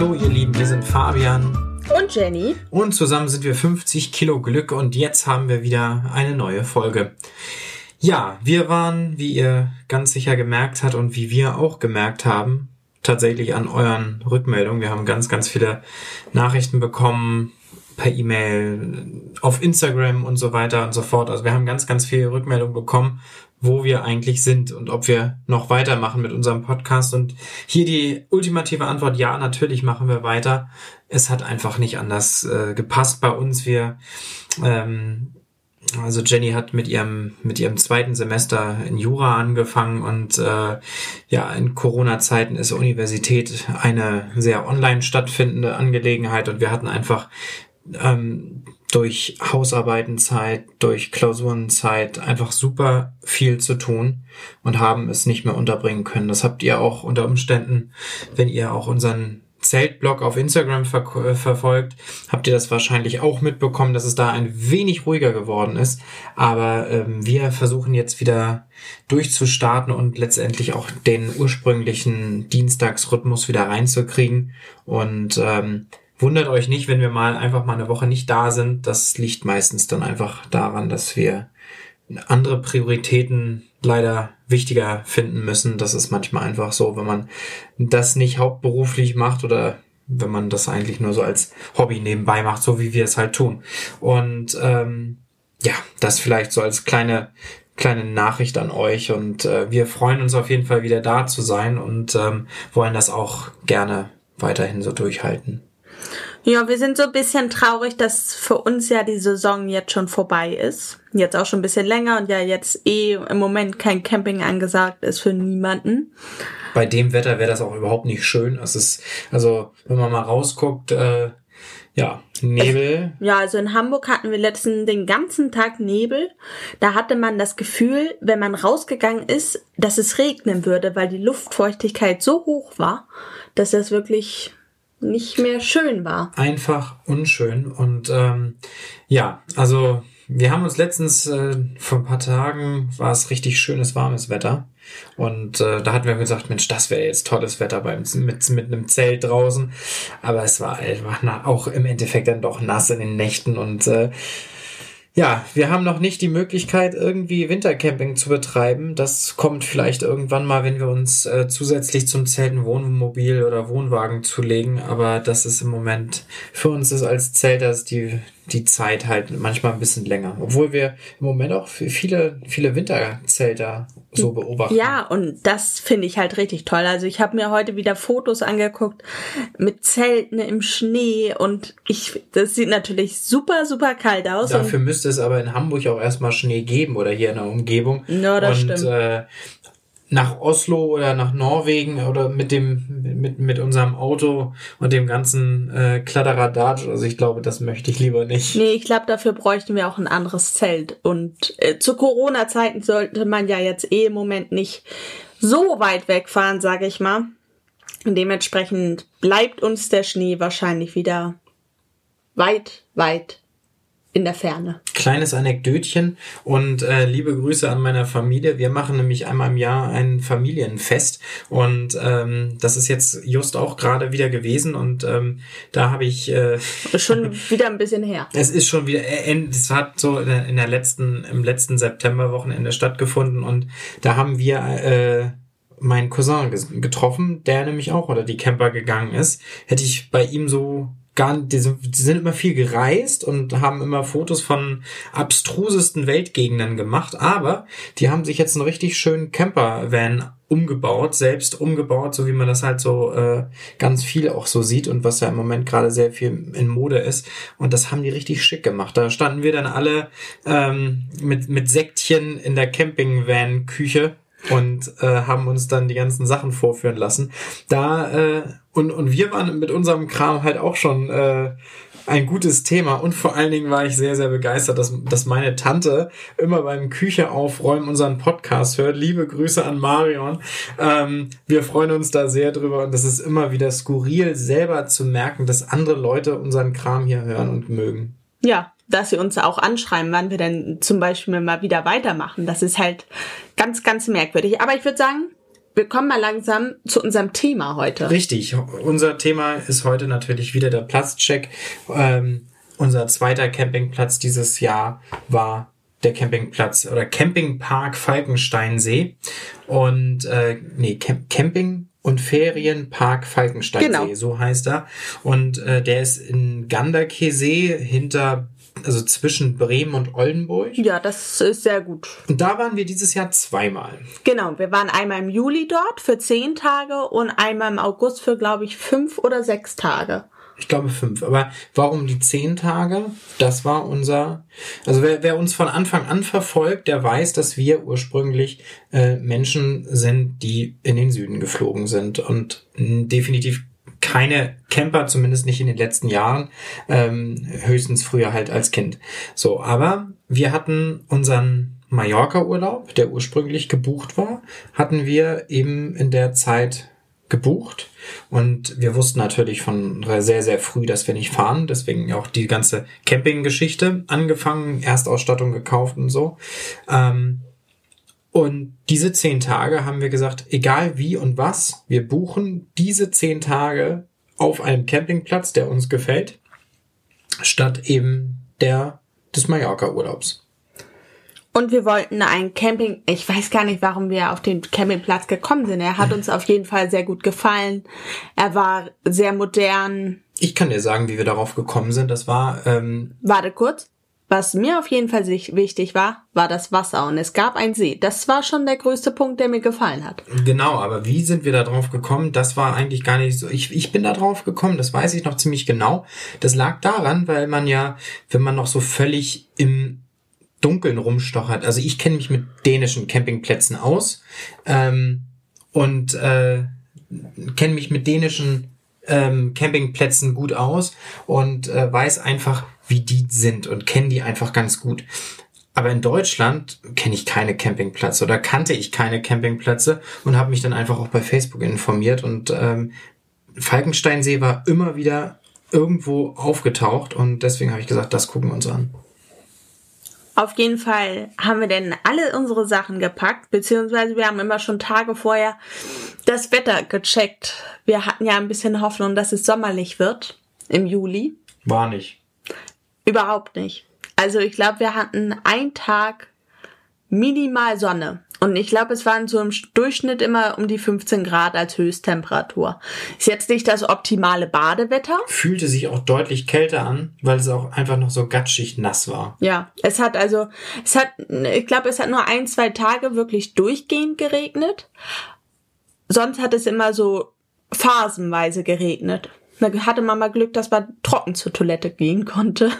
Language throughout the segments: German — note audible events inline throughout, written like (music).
Hallo ihr Lieben, wir sind Fabian und Jenny. Und zusammen sind wir 50 Kilo Glück und jetzt haben wir wieder eine neue Folge. Ja, wir waren, wie ihr ganz sicher gemerkt habt und wie wir auch gemerkt haben, tatsächlich an euren Rückmeldungen. Wir haben ganz, ganz viele Nachrichten bekommen per E-Mail, auf Instagram und so weiter und so fort. Also wir haben ganz, ganz viele Rückmeldungen bekommen, wo wir eigentlich sind und ob wir noch weitermachen mit unserem Podcast. Und hier die ultimative Antwort, ja, natürlich machen wir weiter. Es hat einfach nicht anders äh, gepasst bei uns. Wir ähm, also Jenny hat mit ihrem mit ihrem zweiten Semester in Jura angefangen und äh, ja in Corona-Zeiten ist Universität eine sehr online stattfindende Angelegenheit und wir hatten einfach ähm, durch Hausarbeitenzeit, durch Klausurenzeit einfach super viel zu tun und haben es nicht mehr unterbringen können. Das habt ihr auch unter Umständen, wenn ihr auch unseren Zeltblog auf Instagram ver äh, verfolgt, habt ihr das wahrscheinlich auch mitbekommen, dass es da ein wenig ruhiger geworden ist. Aber ähm, wir versuchen jetzt wieder durchzustarten und letztendlich auch den ursprünglichen Dienstagsrhythmus wieder reinzukriegen. Und ähm, wundert euch nicht, wenn wir mal einfach mal eine Woche nicht da sind. Das liegt meistens dann einfach daran, dass wir andere Prioritäten leider wichtiger finden müssen. Das ist manchmal einfach so, wenn man das nicht hauptberuflich macht oder wenn man das eigentlich nur so als Hobby nebenbei macht, so wie wir es halt tun. Und ähm, ja, das vielleicht so als kleine kleine Nachricht an euch und äh, wir freuen uns auf jeden Fall wieder da zu sein und ähm, wollen das auch gerne weiterhin so durchhalten. Ja, wir sind so ein bisschen traurig, dass für uns ja die Saison jetzt schon vorbei ist. Jetzt auch schon ein bisschen länger und ja jetzt eh im Moment kein Camping angesagt ist für niemanden. Bei dem Wetter wäre das auch überhaupt nicht schön. Es ist, also wenn man mal rausguckt, äh, ja, Nebel. Ja, also in Hamburg hatten wir letzten den ganzen Tag Nebel. Da hatte man das Gefühl, wenn man rausgegangen ist, dass es regnen würde, weil die Luftfeuchtigkeit so hoch war, dass das wirklich nicht mehr schön war. Einfach unschön. Und ähm, ja, also wir haben uns letztens äh, vor ein paar Tagen war es richtig schönes warmes Wetter und äh, da hatten wir gesagt, Mensch, das wäre jetzt tolles Wetter beim mit mit einem Zelt draußen, aber es war, war auch im Endeffekt dann doch nass in den Nächten und äh, ja, wir haben noch nicht die Möglichkeit, irgendwie Wintercamping zu betreiben. Das kommt vielleicht irgendwann mal, wenn wir uns äh, zusätzlich zum Zelten Wohnmobil oder Wohnwagen zulegen. Aber das ist im Moment für uns ist als Zelters die die Zeit halt manchmal ein bisschen länger. Obwohl wir im Moment auch viele, viele Winterzelter so beobachten. Ja, und das finde ich halt richtig toll. Also ich habe mir heute wieder Fotos angeguckt mit Zelten im Schnee und ich, das sieht natürlich super, super kalt aus. Dafür müsste es aber in Hamburg auch erstmal Schnee geben oder hier in der Umgebung. Ja, das und, stimmt. Äh, nach Oslo oder nach Norwegen oder mit dem mit mit unserem Auto und dem ganzen äh, Kladderadatsch. Also ich glaube, das möchte ich lieber nicht. Nee, ich glaube, dafür bräuchten wir auch ein anderes Zelt. Und äh, zu Corona-Zeiten sollte man ja jetzt eh im Moment nicht so weit wegfahren, sage ich mal. Dementsprechend bleibt uns der Schnee wahrscheinlich wieder weit, weit in der Ferne. Kleines Anekdötchen und äh, liebe Grüße an meiner Familie. Wir machen nämlich einmal im Jahr ein Familienfest und ähm, das ist jetzt just auch gerade wieder gewesen und ähm, da habe ich äh, schon (laughs) wieder ein bisschen her. Es ist schon wieder, äh, es hat so in der letzten im letzten Septemberwochenende stattgefunden und da haben wir äh, meinen Cousin getroffen, der nämlich auch unter die Camper gegangen ist. Hätte ich bei ihm so gar, die sind, die sind immer viel gereist und haben immer Fotos von abstrusesten Weltgegenden gemacht, aber die haben sich jetzt einen richtig schönen Camper-Van umgebaut, selbst umgebaut, so wie man das halt so äh, ganz viel auch so sieht und was ja im Moment gerade sehr viel in Mode ist. Und das haben die richtig schick gemacht. Da standen wir dann alle ähm, mit, mit Sektchen in der Camping-Van-Küche und äh, haben uns dann die ganzen Sachen vorführen lassen. Da äh, und und wir waren mit unserem Kram halt auch schon äh, ein gutes Thema und vor allen Dingen war ich sehr sehr begeistert, dass dass meine Tante immer beim Küche aufräumen unseren Podcast hört. Liebe Grüße an Marion. Ähm, wir freuen uns da sehr drüber und das ist immer wieder skurril selber zu merken, dass andere Leute unseren Kram hier hören und mögen. Ja, dass sie uns auch anschreiben, wann wir denn zum Beispiel mal wieder weitermachen. Das ist halt ganz, ganz merkwürdig. Aber ich würde sagen, wir kommen mal langsam zu unserem Thema heute. Richtig. Unser Thema ist heute natürlich wieder der Platzcheck. Ähm, unser zweiter Campingplatz dieses Jahr war der Campingplatz oder Campingpark Falkensteinsee. Und äh, nee, Camp Camping und Ferienpark Falkensteinsee, Genau. so heißt er. Und äh, der ist in Ganderkesee hinter, also zwischen Bremen und Oldenburg. Ja, das ist sehr gut. Und da waren wir dieses Jahr zweimal. Genau, wir waren einmal im Juli dort für zehn Tage und einmal im August für, glaube ich, fünf oder sechs Tage. Ich glaube fünf. Aber warum die zehn Tage? Das war unser. Also wer, wer uns von Anfang an verfolgt, der weiß, dass wir ursprünglich äh, Menschen sind, die in den Süden geflogen sind und mh, definitiv keine Camper, zumindest nicht in den letzten Jahren, ähm, höchstens früher halt als Kind. So, aber wir hatten unseren Mallorca-Urlaub, der ursprünglich gebucht war, hatten wir eben in der Zeit gebucht und wir wussten natürlich von sehr, sehr früh, dass wir nicht fahren. Deswegen auch die ganze Camping-Geschichte angefangen, Erstausstattung gekauft und so. Ähm, und diese zehn Tage haben wir gesagt, egal wie und was, wir buchen diese zehn Tage auf einem Campingplatz, der uns gefällt, statt eben der des Mallorca-Urlaubs. Und wir wollten ein Camping, ich weiß gar nicht, warum wir auf den Campingplatz gekommen sind. Er hat uns auf jeden Fall sehr gut gefallen. Er war sehr modern. Ich kann dir sagen, wie wir darauf gekommen sind. Das war ähm, Warte kurz. Was mir auf jeden Fall wichtig war, war das Wasser und es gab einen See. Das war schon der größte Punkt, der mir gefallen hat. Genau, aber wie sind wir da drauf gekommen? Das war eigentlich gar nicht so. Ich, ich bin da drauf gekommen, das weiß ich noch ziemlich genau. Das lag daran, weil man ja, wenn man noch so völlig im Dunkeln rumstochert, also ich kenne mich mit dänischen Campingplätzen aus ähm, und äh, kenne mich mit dänischen ähm, Campingplätzen gut aus und äh, weiß einfach, wie die sind und kenne die einfach ganz gut. Aber in Deutschland kenne ich keine Campingplätze oder kannte ich keine Campingplätze und habe mich dann einfach auch bei Facebook informiert und ähm, Falkensteinsee war immer wieder irgendwo aufgetaucht und deswegen habe ich gesagt, das gucken wir uns an. Auf jeden Fall haben wir denn alle unsere Sachen gepackt, beziehungsweise wir haben immer schon Tage vorher das Wetter gecheckt. Wir hatten ja ein bisschen Hoffnung, dass es sommerlich wird im Juli. War nicht. Überhaupt nicht. Also ich glaube, wir hatten einen Tag minimal Sonne. Und ich glaube, es waren so im Durchschnitt immer um die 15 Grad als Höchsttemperatur. Ist jetzt nicht das optimale Badewetter. Fühlte sich auch deutlich kälter an, weil es auch einfach noch so gatschig nass war. Ja, es hat also, es hat, ich glaube, es hat nur ein, zwei Tage wirklich durchgehend geregnet. Sonst hat es immer so phasenweise geregnet. Da hatte man mal Glück, dass man trocken zur Toilette gehen konnte.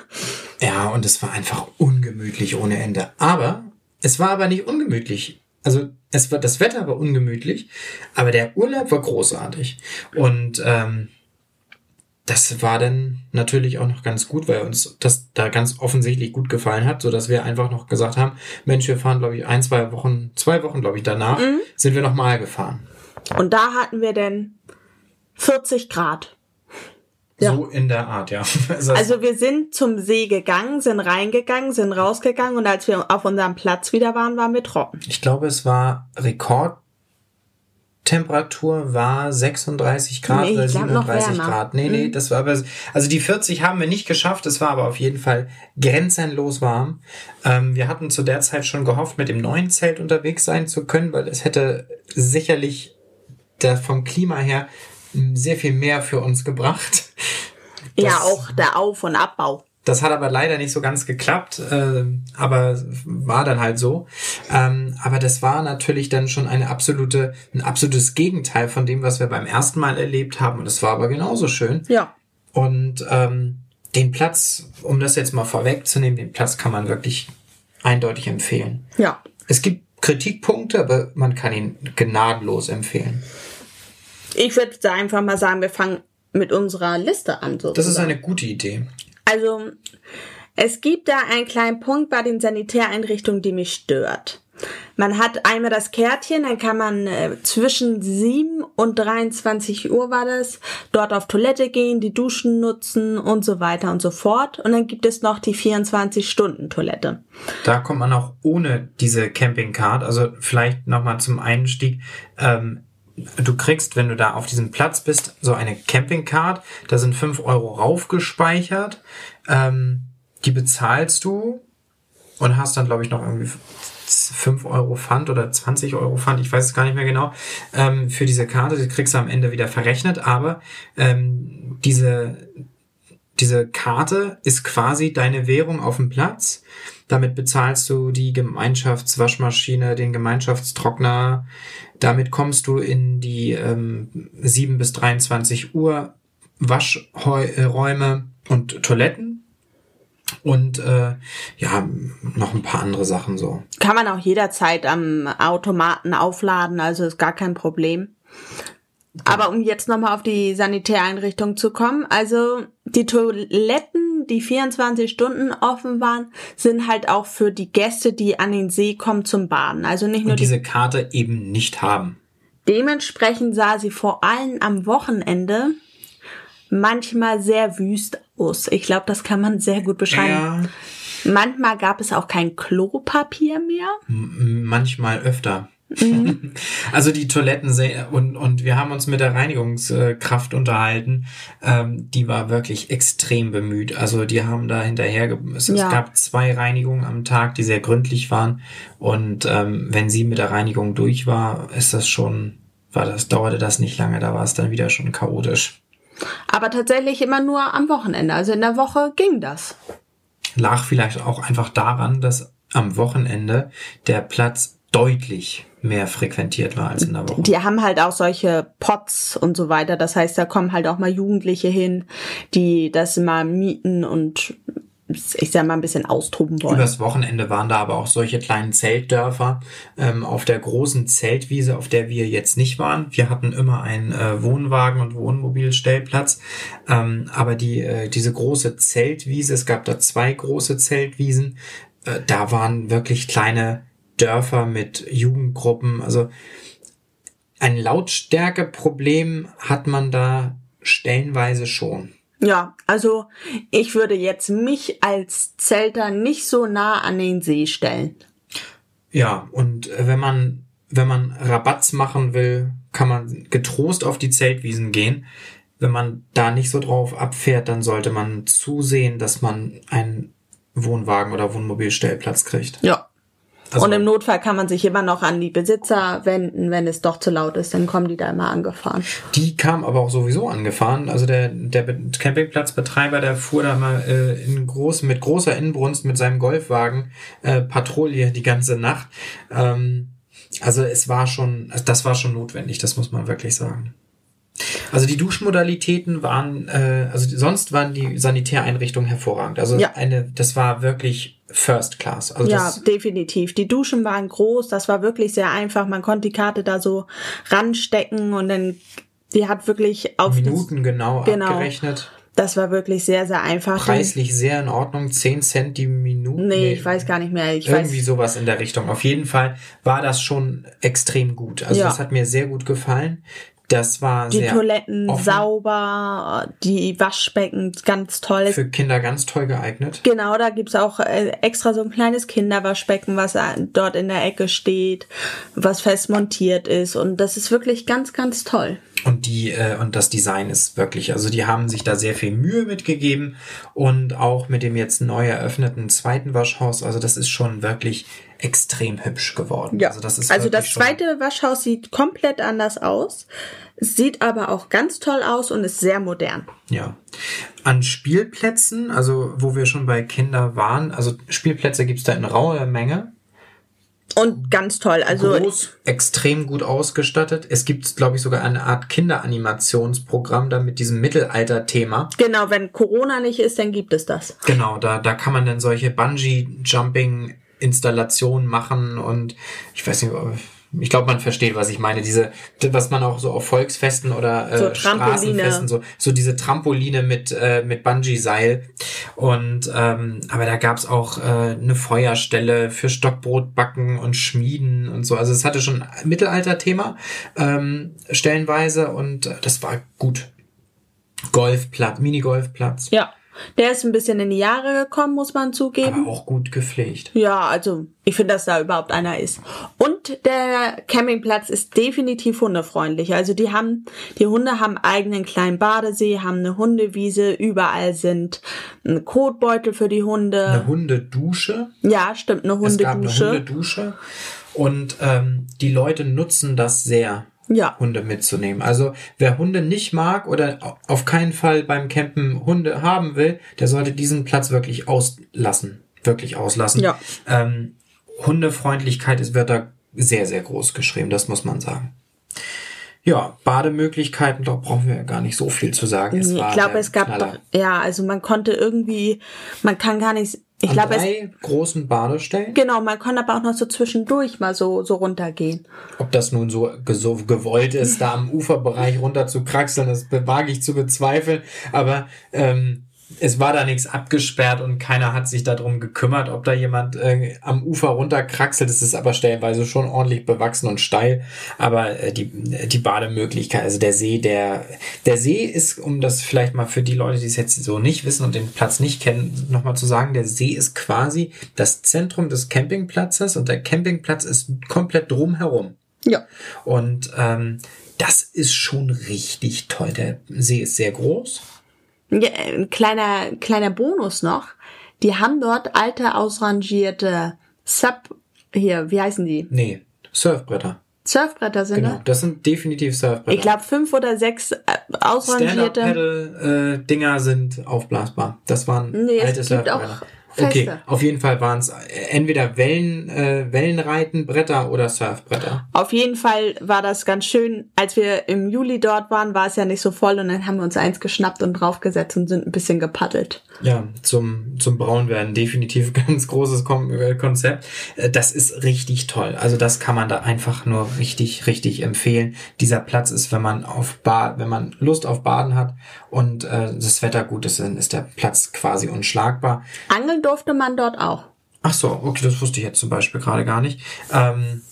Ja, und es war einfach ungemütlich ohne Ende. Aber es war aber nicht ungemütlich. Also es war das Wetter war ungemütlich, aber der Urlaub war großartig. Und ähm, das war dann natürlich auch noch ganz gut, weil uns das da ganz offensichtlich gut gefallen hat, so dass wir einfach noch gesagt haben, Mensch, wir fahren, glaube ich, ein, zwei Wochen, zwei Wochen, glaube ich, danach sind wir noch mal gefahren. Und da hatten wir dann 40 Grad. Ja. So in der Art, ja. (laughs) Also, Also wir sind zum See gegangen, sind reingegangen, sind rausgegangen und als wir auf unserem Platz wieder waren, waren wir trocken. ich glaube, es war Rekordtemperatur war 36 Grad Nee, ich oder glaub, noch 37 wärmer. Grad. Nee, nee, das war aber, also die 40 haben wir nicht geschafft, es war aber auf jeden Fall grenzenlos warm. Ähm, wir hatten zu der Zeit schon gehofft, mit dem neuen Zelt unterwegs sein zu können, weil es hätte sicherlich der vom Klima her m, sehr viel mehr für uns gebracht. Ja, Das- auch der Auf- und Abbau. Das hat aber leider nicht so ganz geklappt, äh, aber war dann halt so. Ähm, aber das war natürlich dann schon eine absolute, ein absolutes Gegenteil von dem, was wir beim ersten Mal erlebt haben. Und es war aber genauso schön. Ja. Und ähm, den Platz, um das jetzt mal vorwegzunehmen, den Platz kann man wirklich eindeutig empfehlen. Ja. Es gibt Kritikpunkte, aber man kann ihn gnadenlos empfehlen. Ich würde da einfach mal sagen, wir fangen mit unserer Liste an. Sozusagen. Das ist eine gute Idee. Also, es gibt da einen kleinen Punkt bei den Sanitäreinrichtungen, die mich stört. Man hat einmal das Kärtchen, dann kann man äh, zwischen 7 und 23 Uhr war das, dort auf Toilette gehen, die Duschen nutzen und so weiter und so fort. Und dann gibt es noch die 24-Stunden-Toilette. Da kommt man auch ohne diese Campingcard, also vielleicht nochmal zum Einstieg. Ähm, du kriegst, wenn du da auf diesem Platz bist, so eine Campingcard. Da sind 5 Euro raufgespeichert. Ähm, die bezahlst du und hast dann, glaube ich, noch irgendwie 5 Euro Pfand oder 20 Euro Pfand, ich weiß es gar nicht mehr genau, ähm, für diese Karte. Die kriegst du am Ende wieder verrechnet, aber ähm, diese, diese Karte ist quasi deine Währung auf dem Platz. Damit bezahlst du die Gemeinschaftswaschmaschine, den Gemeinschaftstrockner. Damit kommst du in die ähm, 7 bis 23 Uhr Waschräume und Toiletten und äh, ja, noch ein paar andere Sachen so. Kann man auch jederzeit am Automaten aufladen, also ist gar kein Problem. Aber um jetzt nochmal auf die Sanitäreinrichtung zu kommen, also die Toiletten, die 24 Stunden offen waren, sind halt auch für die Gäste, die an den See kommen zum Baden. Also nicht nur Und diese Karte eben nicht haben. Dementsprechend sah sie vor allem am Wochenende manchmal sehr wüst aus. Ich glaube, das kann man sehr gut beschreiben. Ja. Manchmal gab es auch kein Klopapier mehr. M manchmal öfter. Mhm. (laughs) Also die Toiletten und, und wir haben uns mit der Reinigungskraft unterhalten. Ähm, die war wirklich extrem bemüht. Also die haben da hinterher, es, ja. es gab zwei Reinigungen am Tag, die sehr gründlich waren. Und ähm, wenn sie mit der Reinigung durch war, ist das schon, war das, dauerte das nicht lange, da war es dann wieder schon chaotisch. Aber tatsächlich immer nur am Wochenende. Also in der Woche ging das. Lag vielleicht auch einfach daran, dass am Wochenende der Platz deutlich mehr frequentiert war als in der Woche. Die haben halt auch solche Pots und so weiter. Das heißt, da kommen halt auch mal Jugendliche hin, die das mal mieten und ich sag mal, ein bisschen austoben wollen. Übers Wochenende waren da aber auch solche kleinen Zeltdörfer ähm, auf der großen Zeltwiese, auf der wir jetzt nicht waren. Wir hatten immer einen äh, Wohnwagen und Wohnmobilstellplatz, ähm, aber die äh, diese große Zeltwiese, es gab da zwei große Zeltwiesen, äh, da waren wirklich kleine Dörfer mit Jugendgruppen. Also ein Lautstärkeproblem hat man da stellenweise schon. Ja, also ich würde jetzt mich als Zelter nicht so nah an den See stellen. Ja, und wenn man, wenn man Rabatz machen will, kann man getrost auf die Zeltwiesen gehen. Wenn man da nicht so drauf abfährt, dann sollte man zusehen, dass man einen Wohnwagen oder Wohnmobilstellplatz kriegt. Ja, also, und im Notfall kann man sich immer noch an die Besitzer wenden, wenn es doch zu laut ist, dann kommen die da immer angefahren. Die kam aber auch sowieso angefahren. Also der, der Campingplatzbetreiber, der fuhr da mal äh, in groß, mit großer Inbrunst mit seinem Golfwagen äh, Patrouille die ganze Nacht. Ähm, also es war schon, das war schon notwendig, das muss man wirklich sagen. Also die Duschmodalitäten waren, äh, also sonst waren die Sanitäreinrichtungen hervorragend. Also ja. eine, das war wirklich First Class. Also ja, definitiv. Die Duschen waren groß, das war wirklich sehr einfach. Man konnte die Karte da so ranstecken und dann, die hat wirklich auf Minuten genau, genau abgerechnet. Das war wirklich sehr, sehr einfach. Preislich sehr in Ordnung. 10 Cent die Minute. Nee, nee, ich weiß gar nicht mehr. Ich irgendwie weiß. sowas in der Richtung. Auf jeden Fall war das schon extrem gut. Also ja. das hat mir sehr gut gefallen. Das war die sehr Toiletten offen. sauber, die Waschbecken ganz toll. Für Kinder ganz toll geeignet. Genau, da gibt's auch äh, extra so ein kleines Kinderwaschbecken, was dort in der Ecke steht, was fest montiert ist. Und das ist wirklich ganz, ganz toll. Und die äh, und das Design ist wirklich, also die haben sich da sehr viel Mühe mitgegeben und auch mit dem jetzt neu eröffneten zweiten Waschhaus, also das ist schon wirklich extrem hübsch geworden. Ja. Also das ist also das zweite Waschhaus sieht komplett anders aus, sieht aber auch ganz toll aus und ist sehr modern. Ja. An Spielplätzen, also wo wir schon bei Kinder waren, also Spielplätze gibt's da in rauer Menge. Und ganz toll. Also Groß, extrem gut ausgestattet. Es gibt, glaube ich, sogar eine Art Kinderanimationsprogramm da mit diesem Mittelalter-Thema. Genau, wenn Corona nicht ist, dann gibt es das. Genau, da, da kann man dann solche Bungee-Jumping-Installationen machen und ich weiß nicht, ich glaube, man versteht, was ich meine. Diese, was man auch so auf Volksfesten oder äh, So. Straßenfesten, so, so diese Trampoline mit, äh, mit Bungee-Seil. Und ähm, aber da gab's auch äh, eine Feuerstelle für Stockbrotbacken und Schmieden und so. Also es hatte schon ein Mittelalter-Thema ähm, stellenweise und äh, das war gut. Golfplatz, Minigolfplatz, Ja. Der ist ein bisschen in die Jahre gekommen, muss man zugeben. aber auch gut gepflegt. Ja, also ich finde, dass da überhaupt einer ist. Und der Campingplatz ist definitiv hundefreundlich. Also die haben, die Hunde haben eigenen kleinen Badesee, haben eine Hundewiese, überall sind ein Kotbeutel für die Hunde. Eine Hundedusche. Ja, stimmt, eine Es gab eine Hundedusche. Hundedusche. Und ähm, die Leute nutzen das sehr, Ja. Hunde mitzunehmen. Also wer Hunde nicht mag oder au- auf keinen Fall beim Campen Hunde haben will, der sollte diesen Platz wirklich auslassen. Wirklich auslassen. Ja. Ähm, Hundefreundlichkeit ist, wird da sehr, sehr groß geschrieben, das muss man sagen. Ja, Bademöglichkeiten, da brauchen wir ja gar nicht so viel zu sagen. Es ich glaube, es gab doch, ja, also man konnte irgendwie, man kann gar nicht, ich glaube, es, drei großen Badestellen. genau, man konnte aber auch noch so zwischendurch mal so, so runtergehen. Ob das nun so, so gewollt ist, da am Uferbereich runter zu kraxeln, das wage ich zu bezweifeln. Aber ähm, es war da nichts abgesperrt und keiner hat sich darum gekümmert, ob da jemand äh, am Ufer runterkraxelt. Es ist aber stellenweise schon ordentlich bewachsen und steil. Aber äh, die, die Bademöglichkeit, also der See, der, der See ist, um das vielleicht mal für die Leute, die es jetzt so nicht wissen und den Platz nicht kennen, nochmal zu sagen, der See ist quasi das Zentrum des Campingplatzes und der Campingplatz ist komplett drumherum. Ja. Und ähm, das ist schon richtig toll. Der See ist sehr groß. Ein kleiner, kleiner Bonus noch. Die haben dort alte, ausrangierte Sub, hier, wie heißen die? Nee, Surfbretter. Surfbretter sind Genau, das? das sind definitiv Surfbretter. Ich glaube, fünf oder sechs äh, ausrangierte. Stand-Up-Paddle-Dinger sind aufblasbar. Das waren Nee, alte Surfbretter. Okay, feste. auf jeden Fall waren es entweder Wellen, äh, Wellenreitenbretter oder Surfbretter. Auf jeden Fall war das ganz schön. Als wir im Juli dort waren, war es ja nicht so voll und dann haben wir uns eins geschnappt und draufgesetzt und sind ein bisschen gepaddelt. Ja, zum, zum Braunwerden definitiv (laughs) ganz großes äh, Konzept. Äh, Das ist richtig toll. Also das kann man da einfach nur richtig, richtig empfehlen. Dieser Platz ist, wenn man auf Bad, wenn man Lust auf Baden hat und äh, das Wetter gut ist, dann ist der Platz quasi unschlagbar. Angeln durfte man dort auch. Ach so, okay, das wusste ich jetzt zum Beispiel gerade gar nicht. Ähm,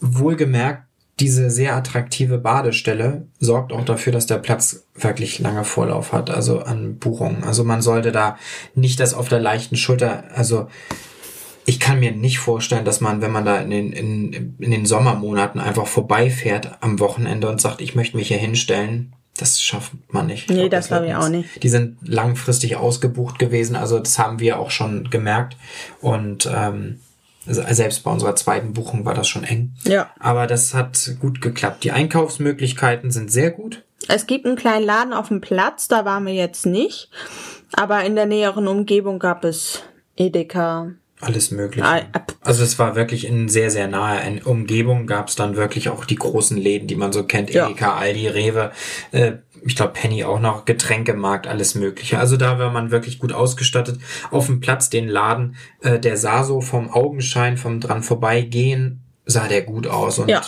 wohlgemerkt, diese sehr attraktive Badestelle sorgt auch dafür, dass der Platz wirklich lange Vorlauf hat, also an Buchungen. Also man sollte da nicht das auf der leichten Schulter, also ich kann mir nicht vorstellen, dass man, wenn man da in den, in, in den Sommermonaten einfach vorbeifährt am Wochenende und sagt, ich möchte mich hier hinstellen, das schafft man nicht. Ich Nee, glaub, das wird glaub ich auch nicht. Die sind langfristig ausgebucht gewesen, also das haben wir auch schon gemerkt. Und ähm, se- selbst bei unserer zweiten Buchung war das schon eng. Ja. Aber das hat gut geklappt. Die Einkaufsmöglichkeiten sind sehr gut. Es gibt einen kleinen Laden auf dem Platz, da waren wir jetzt nicht. Aber in der näheren Umgebung gab es Edeka. Alles mögliche. Ah, Also es war wirklich in sehr, sehr naher Umgebung gab es dann wirklich auch die großen Läden, die man so kennt. Ja. Edeka, Aldi, Rewe, äh, ich glaube Penny auch noch, Getränkemarkt, alles mögliche. Also da war man wirklich gut ausgestattet. Auf dem Platz den Laden, äh, der sah so vom Augenschein, vom dran vorbeigehen, sah der gut aus und Ja.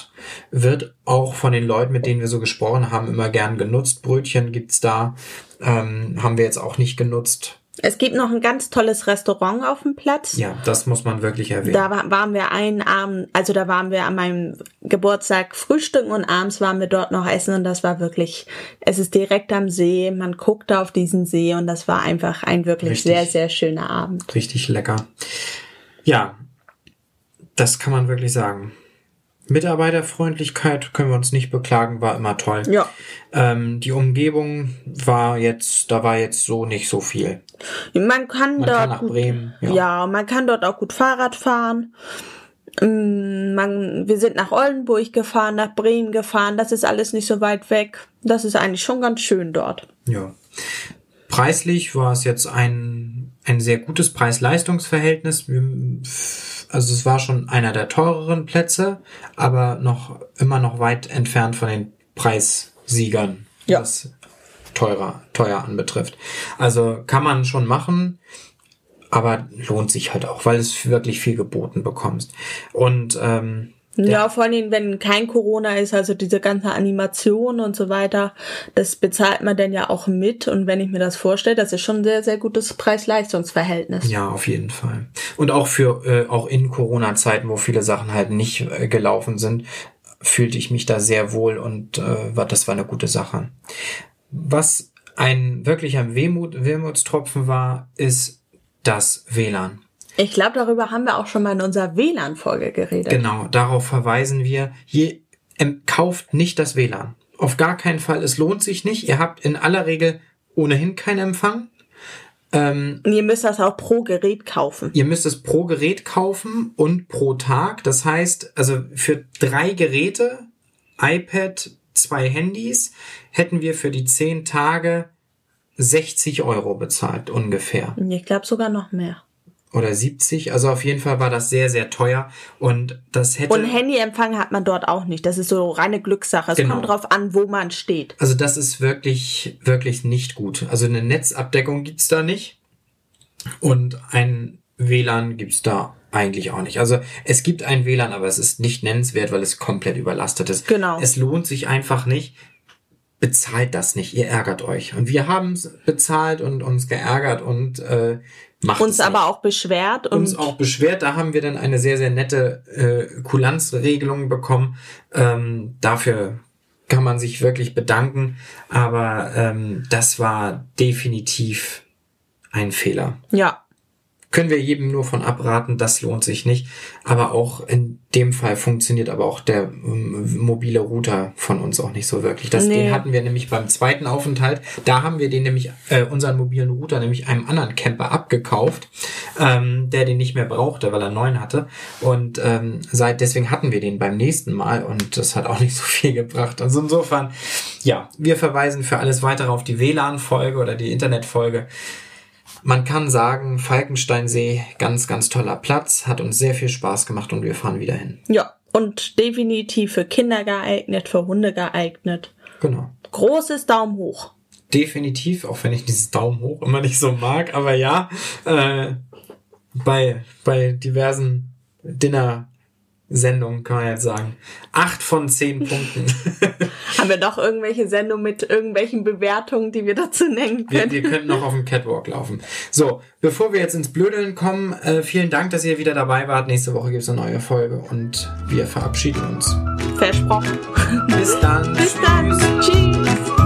wird auch von den Leuten, mit denen wir so gesprochen haben, immer gern genutzt. Brötchen gibt's da, ähm, haben wir jetzt auch nicht genutzt. Es gibt noch ein ganz tolles Restaurant auf dem Platz. Ja, das muss man wirklich erwähnen. Da wa- waren wir einen Abend, also da waren wir an meinem Geburtstag frühstücken und abends waren wir dort noch essen und das war wirklich, es ist direkt am See, man guckte auf diesen See und das war einfach ein wirklich Richtig. sehr, sehr schöner Abend. Richtig lecker. Ja, das kann man wirklich sagen. Mitarbeiterfreundlichkeit können wir uns nicht beklagen, war immer toll. Ja. Ähm, die Umgebung war jetzt, da war jetzt so nicht so viel. Man kann Man dort kann nach gut, Bremen. ja. Ja. man kann dort auch gut Fahrrad fahren. Mm, Man, wir sind nach Oldenburg gefahren, nach Bremen gefahren. Das ist alles nicht so weit weg. Das ist eigentlich schon ganz schön dort. ja. Preislich war es jetzt ein, ein sehr gutes Preis-Leistungs-Verhältnis. Also es war schon einer der teureren Plätze, aber noch immer noch weit entfernt von den Preissiegern, Ja. was teurer, teuer anbetrifft. Also kann man schon machen, aber lohnt sich halt auch, weil es wirklich viel geboten bekommst. Und ähm, Ja, vor allem, wenn kein Corona ist, also diese ganze Animation und so weiter, das bezahlt man dann ja auch mit. Und wenn ich mir das vorstelle, das ist schon ein sehr, sehr gutes Preis-Leistungs-Verhältnis. Ja, auf jeden Fall. Und auch für, äh, auch in Corona-Zeiten, wo viele Sachen halt nicht äh, gelaufen sind, fühlte ich mich da sehr wohl und äh, war, das war eine gute Sache. Was ein wirklicher Wehmut, Wehmutstropfen war, ist das WLAN. Ich glaube, darüber haben wir auch schon mal in unserer WLAN-Folge geredet. Genau, darauf verweisen wir. Je, ähm, kauft nicht das WLAN. Auf gar keinen Fall. Es lohnt sich nicht. Ihr habt in aller Regel ohnehin keinen Empfang. Ähm, und ihr müsst das auch pro Gerät kaufen. Ihr müsst es pro Gerät kaufen und pro Tag. Das heißt, also für drei Geräte, iPad, zwei Handys, hätten wir für die zehn Tage 60 Euro bezahlt ungefähr. Ich glaube sogar noch mehr oder 70. Also auf jeden Fall war das sehr, sehr teuer. Und das hätte. Und Handyempfang hat man dort auch nicht. Das ist so reine Glückssache. Es genau. kommt drauf an, wo man steht. Also das ist wirklich, wirklich nicht gut. Also eine Netzabdeckung gibt's da nicht. Und ein WLAN gibt's da eigentlich auch nicht. Also es gibt ein WLAN, aber es ist nicht nennenswert, weil es komplett überlastet ist. Genau. Es lohnt sich einfach nicht. Bezahlt das nicht, ihr ärgert euch. Und wir haben es bezahlt und uns geärgert und äh, Macht uns aber auch beschwert. Und uns auch beschwert. Da haben wir dann eine sehr, sehr nette äh, Kulanzregelung bekommen. Ähm, dafür kann man sich wirklich bedanken. Aber ähm, das war definitiv ein Fehler. Ja können wir jedem nur von abraten, das lohnt sich nicht. Aber auch in dem Fall funktioniert aber auch der ähm, mobile Router von uns auch nicht so wirklich. Das, nee. Den hatten wir nämlich beim zweiten Aufenthalt. Da haben wir den nämlich, äh, unseren mobilen Router nämlich einem anderen Camper abgekauft, ähm, der den nicht mehr brauchte, weil er neun hatte. Und ähm, seit deswegen hatten wir den beim nächsten Mal und das hat auch nicht so viel gebracht. Also insofern, ja, wir verweisen für alles weitere auf die WLAN-Folge oder die Internet-Folge. Man kann sagen, Falkensteinsee, ganz, ganz toller Platz, hat uns sehr viel Spaß gemacht und wir fahren wieder hin. Ja, und definitiv für Kinder geeignet, für Hunde geeignet. Genau. Großes Daumen hoch. Definitiv, auch wenn ich dieses Daumen hoch immer nicht so mag, aber ja, äh, bei, bei diversen Dinner Sendung, kann man jetzt sagen. Acht von zehn Punkten. (laughs) Haben wir doch irgendwelche Sendungen mit irgendwelchen Bewertungen, die wir dazu nennen können? Wir, wir könnten noch auf dem Catwalk laufen. So, bevor wir jetzt ins Blödeln kommen, äh, vielen Dank, dass ihr wieder dabei wart. Nächste Woche gibt es eine neue Folge und wir verabschieden uns. Versprochen. Bis dann. Bis dann. Tschüss.